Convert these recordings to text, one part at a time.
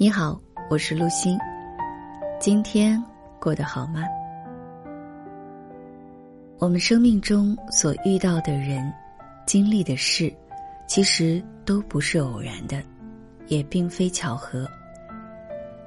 你好，我是陆欣。今天过得好吗？我们生命中所遇到的人、经历的事，其实都不是偶然的，也并非巧合。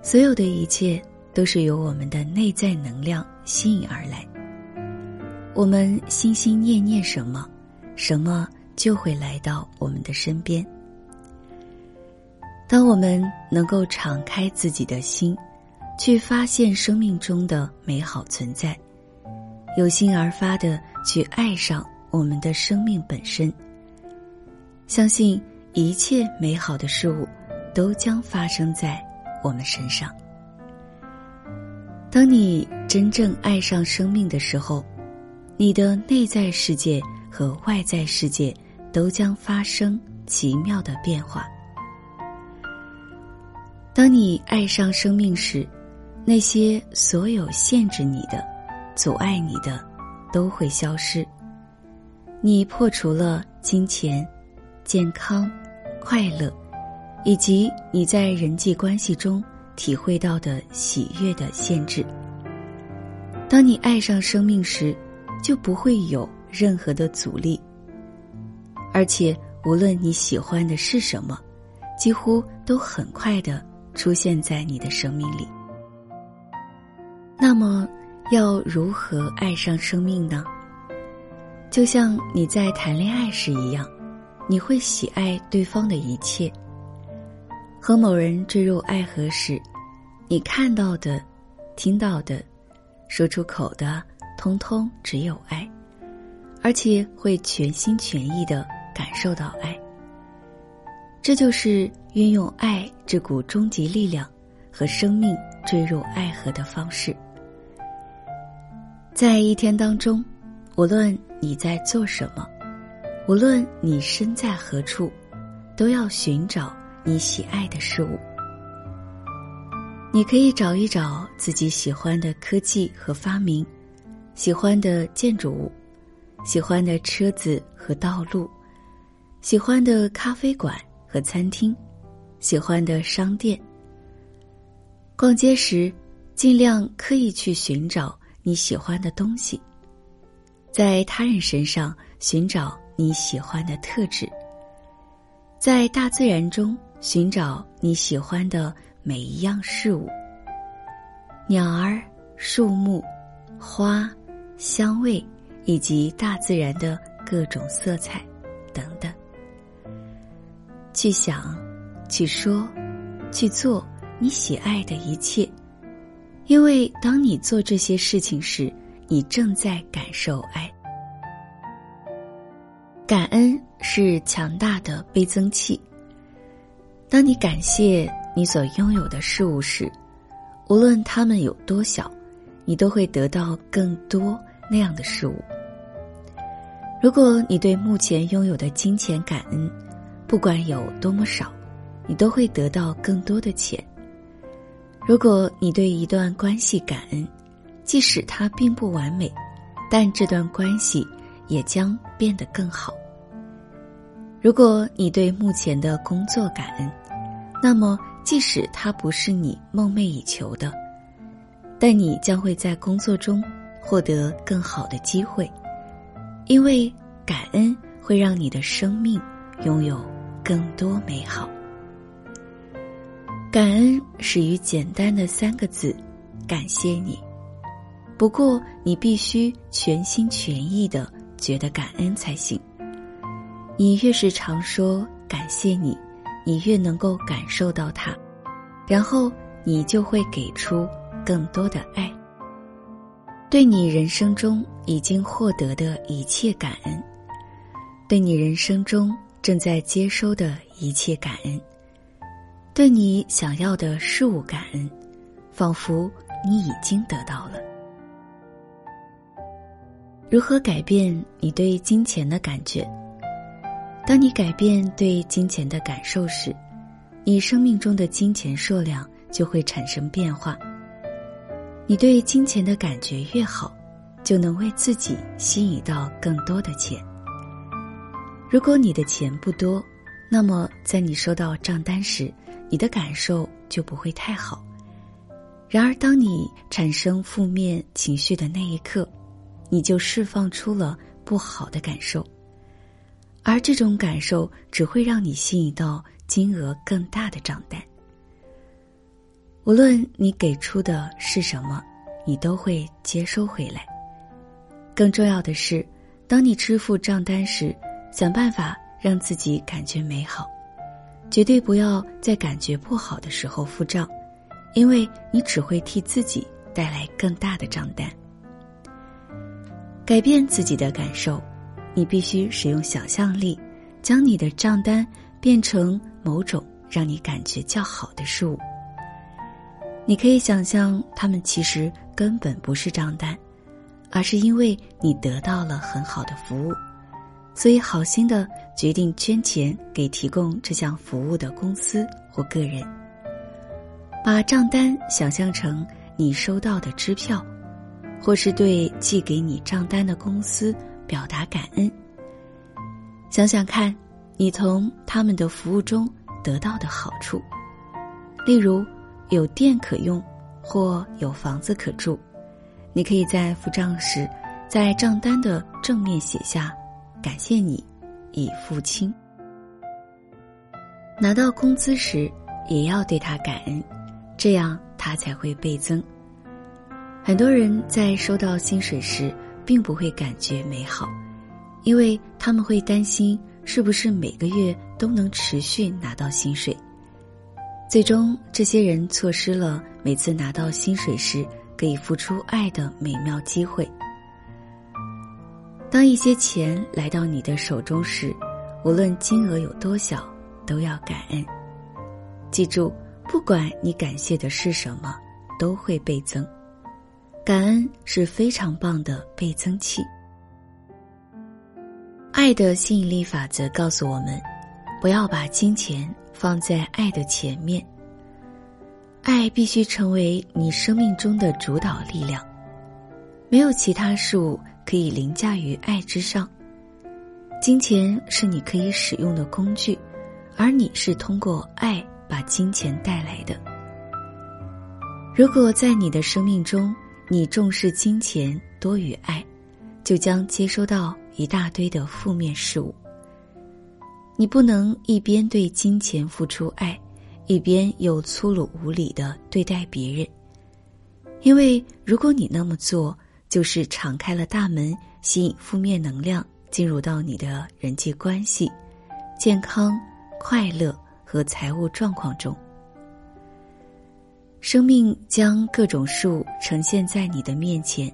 所有的一切都是由我们的内在能量吸引而来。我们心心念念什么，什么就会来到我们的身边。当我们能够敞开自己的心，去发现生命中的美好存在，有心而发的去爱上我们的生命本身，相信一切美好的事物都将发生在我们身上。当你真正爱上生命的时候，你的内在世界和外在世界都将发生奇妙的变化。当你爱上生命时，那些所有限制你的、阻碍你的，都会消失。你破除了金钱、健康、快乐，以及你在人际关系中体会到的喜悦的限制。当你爱上生命时，就不会有任何的阻力。而且，无论你喜欢的是什么，几乎都很快的。出现在你的生命里。那么，要如何爱上生命呢？就像你在谈恋爱时一样，你会喜爱对方的一切。和某人坠入爱河时，你看到的、听到的、说出口的，通通只有爱，而且会全心全意的感受到爱。这就是运用爱这股终极力量和生命坠入爱河的方式。在一天当中，无论你在做什么，无论你身在何处，都要寻找你喜爱的事物。你可以找一找自己喜欢的科技和发明，喜欢的建筑物，喜欢的车子和道路，喜欢的咖啡馆。和餐厅，喜欢的商店。逛街时，尽量刻意去寻找你喜欢的东西，在他人身上寻找你喜欢的特质，在大自然中寻找你喜欢的每一样事物：鸟儿、树木、花、香味，以及大自然的各种色彩，等等。去想，去说，去做你喜爱的一切，因为当你做这些事情时，你正在感受爱。感恩是强大的倍增器。当你感谢你所拥有的事物时，无论它们有多小，你都会得到更多那样的事物。如果你对目前拥有的金钱感恩，不管有多么少，你都会得到更多的钱。如果你对一段关系感恩，即使它并不完美，但这段关系也将变得更好。如果你对目前的工作感恩，那么即使它不是你梦寐以求的，但你将会在工作中获得更好的机会，因为感恩会让你的生命拥有。更多美好，感恩始于简单的三个字：感谢你。不过，你必须全心全意的觉得感恩才行。你越是常说感谢你，你越能够感受到它，然后你就会给出更多的爱。对你人生中已经获得的一切感恩，对你人生中。正在接收的一切感恩，对你想要的事物感恩，仿佛你已经得到了。如何改变你对金钱的感觉？当你改变对金钱的感受时，你生命中的金钱数量就会产生变化。你对金钱的感觉越好，就能为自己吸引到更多的钱。如果你的钱不多，那么在你收到账单时，你的感受就不会太好。然而，当你产生负面情绪的那一刻，你就释放出了不好的感受，而这种感受只会让你吸引到金额更大的账单。无论你给出的是什么，你都会接收回来。更重要的是，当你支付账单时，想办法让自己感觉美好，绝对不要在感觉不好的时候付账。因为你只会替自己带来更大的账单。改变自己的感受，你必须使用想象力，将你的账单变成某种让你感觉较好的事物。你可以想象，他们其实根本不是账单，而是因为你得到了很好的服务，所以好心的决定捐钱给提供这项服务的公司或个人。把账单想象成你收到的支票，或是对寄给你账单的公司表达感恩。想想看，你从他们的服务中得到的好处，例如有电可用，或有房子可住。你可以在付账时，在账单的正面写下“感谢你，已付清”。拿到工资时，也要对他感恩。这样他才会倍增。很多人在收到薪水时，并不会感觉美好，因为他们会担心是不是每个月都能持续拿到薪水。最终，这些人错失了每次拿到薪水时可以付出爱的美妙机会。当一些钱来到你的手中时，无论金额有多小，都要感恩。记住。不管你感谢的是什么，都会倍增。感恩是非常棒的倍增器。爱的吸引力法则告诉我们，不要把金钱放在爱的前面。爱必须成为你生命中的主导力量，没有其他事物可以凌驾于爱之上。金钱是你可以使用的工具，而你是通过爱。把金钱带来的。如果在你的生命中，你重视金钱多于爱，就将接收到一大堆的负面事物。你不能一边对金钱付出爱，一边又粗鲁无礼的对待别人，因为如果你那么做，就是敞开了大门，吸引负面能量进入到你的人际关系、健康、快乐。和财务状况中，生命将各种事物呈现在你的面前，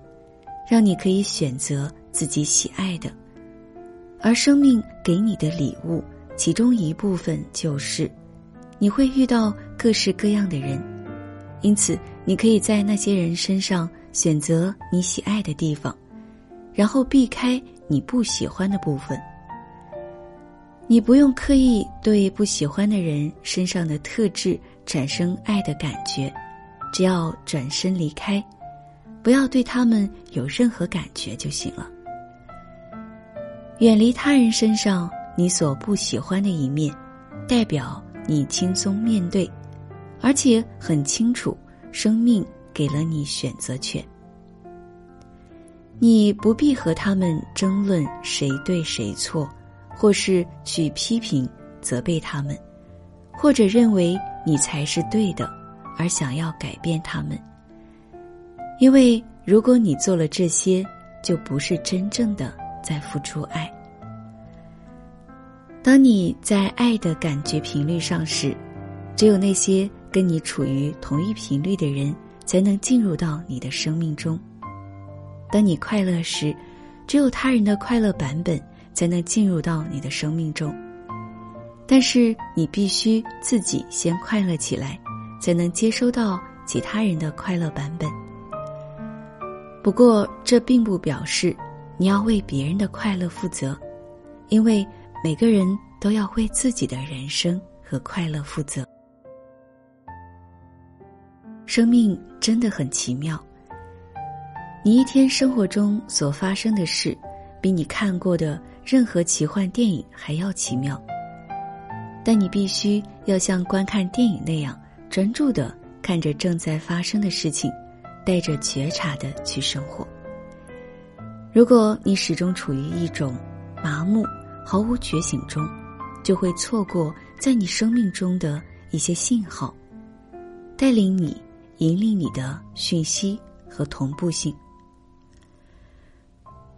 让你可以选择自己喜爱的。而生命给你的礼物，其中一部分就是你会遇到各式各样的人，因此你可以在那些人身上选择你喜爱的地方，然后避开你不喜欢的部分。你不用刻意对不喜欢的人身上的特质产生爱的感觉，只要转身离开，不要对他们有任何感觉就行了。远离他人身上你所不喜欢的一面，代表你轻松面对，而且很清楚生命给了你选择权。你不必和他们争论谁对谁错。或是去批评、责备他们，或者认为你才是对的，而想要改变他们。因为如果你做了这些，就不是真正的在付出爱。当你在爱的感觉频率上时，只有那些跟你处于同一频率的人，才能进入到你的生命中。当你快乐时，只有他人的快乐版本。才能进入到你的生命中，但是你必须自己先快乐起来，才能接收到其他人的快乐版本。不过，这并不表示你要为别人的快乐负责，因为每个人都要为自己的人生和快乐负责。生命真的很奇妙，你一天生活中所发生的事，比你看过的。任何奇幻电影还要奇妙，但你必须要像观看电影那样专注的看着正在发生的事情，带着觉察的去生活。如果你始终处于一种麻木、毫无觉醒中，就会错过在你生命中的一些信号，带领你、引领你的讯息和同步性。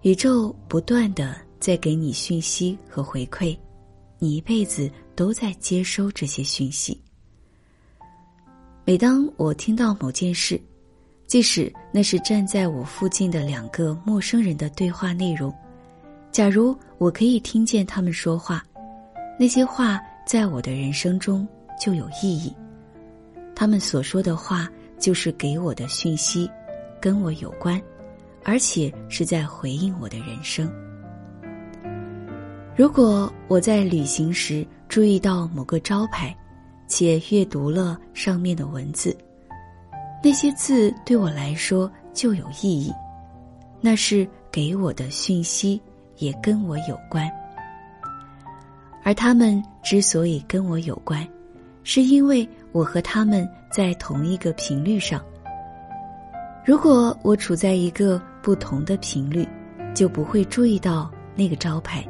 宇宙不断的在给你讯息和回馈，你一辈子都在接收这些讯息。每当我听到某件事，即使那是站在我附近的两个陌生人的对话内容，假如我可以听见他们说话，那些话在我的人生中就有意义。他们所说的话就是给我的讯息，跟我有关。而且是在回应我的人生。如果我在旅行时注意到某个招牌，且阅读了上面的文字，那些字对我来说就有意义，那是给我的讯息，也跟我有关。而他们之所以跟我有关，是因为我和他们在同一个频率上。如果我处在一个不同的频率，就不会注意到那个招牌，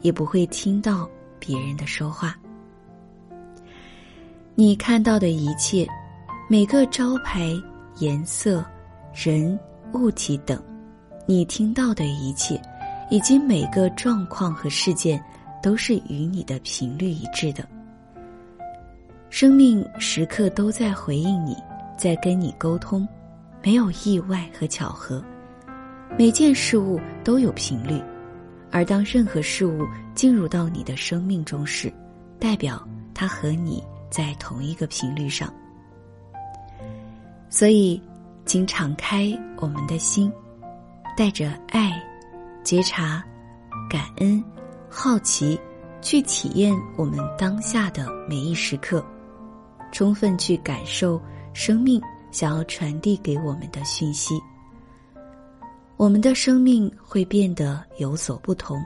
也不会听到别人的说话。你看到的一切，每个招牌、颜色、人、物体等，你听到的一切，以及每个状况和事件，都是与你的频率一致的。生命时刻都在回应你，在跟你沟通。没有意外和巧合，每件事物都有频率，而当任何事物进入到你的生命中时，代表它和你在同一个频率上。所以，请敞开我们的心，带着爱、觉察、感恩、好奇，去体验我们当下的每一时刻，充分去感受生命。想要传递给我们的讯息，我们的生命会变得有所不同，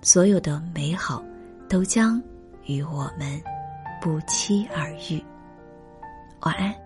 所有的美好都将与我们不期而遇。晚安。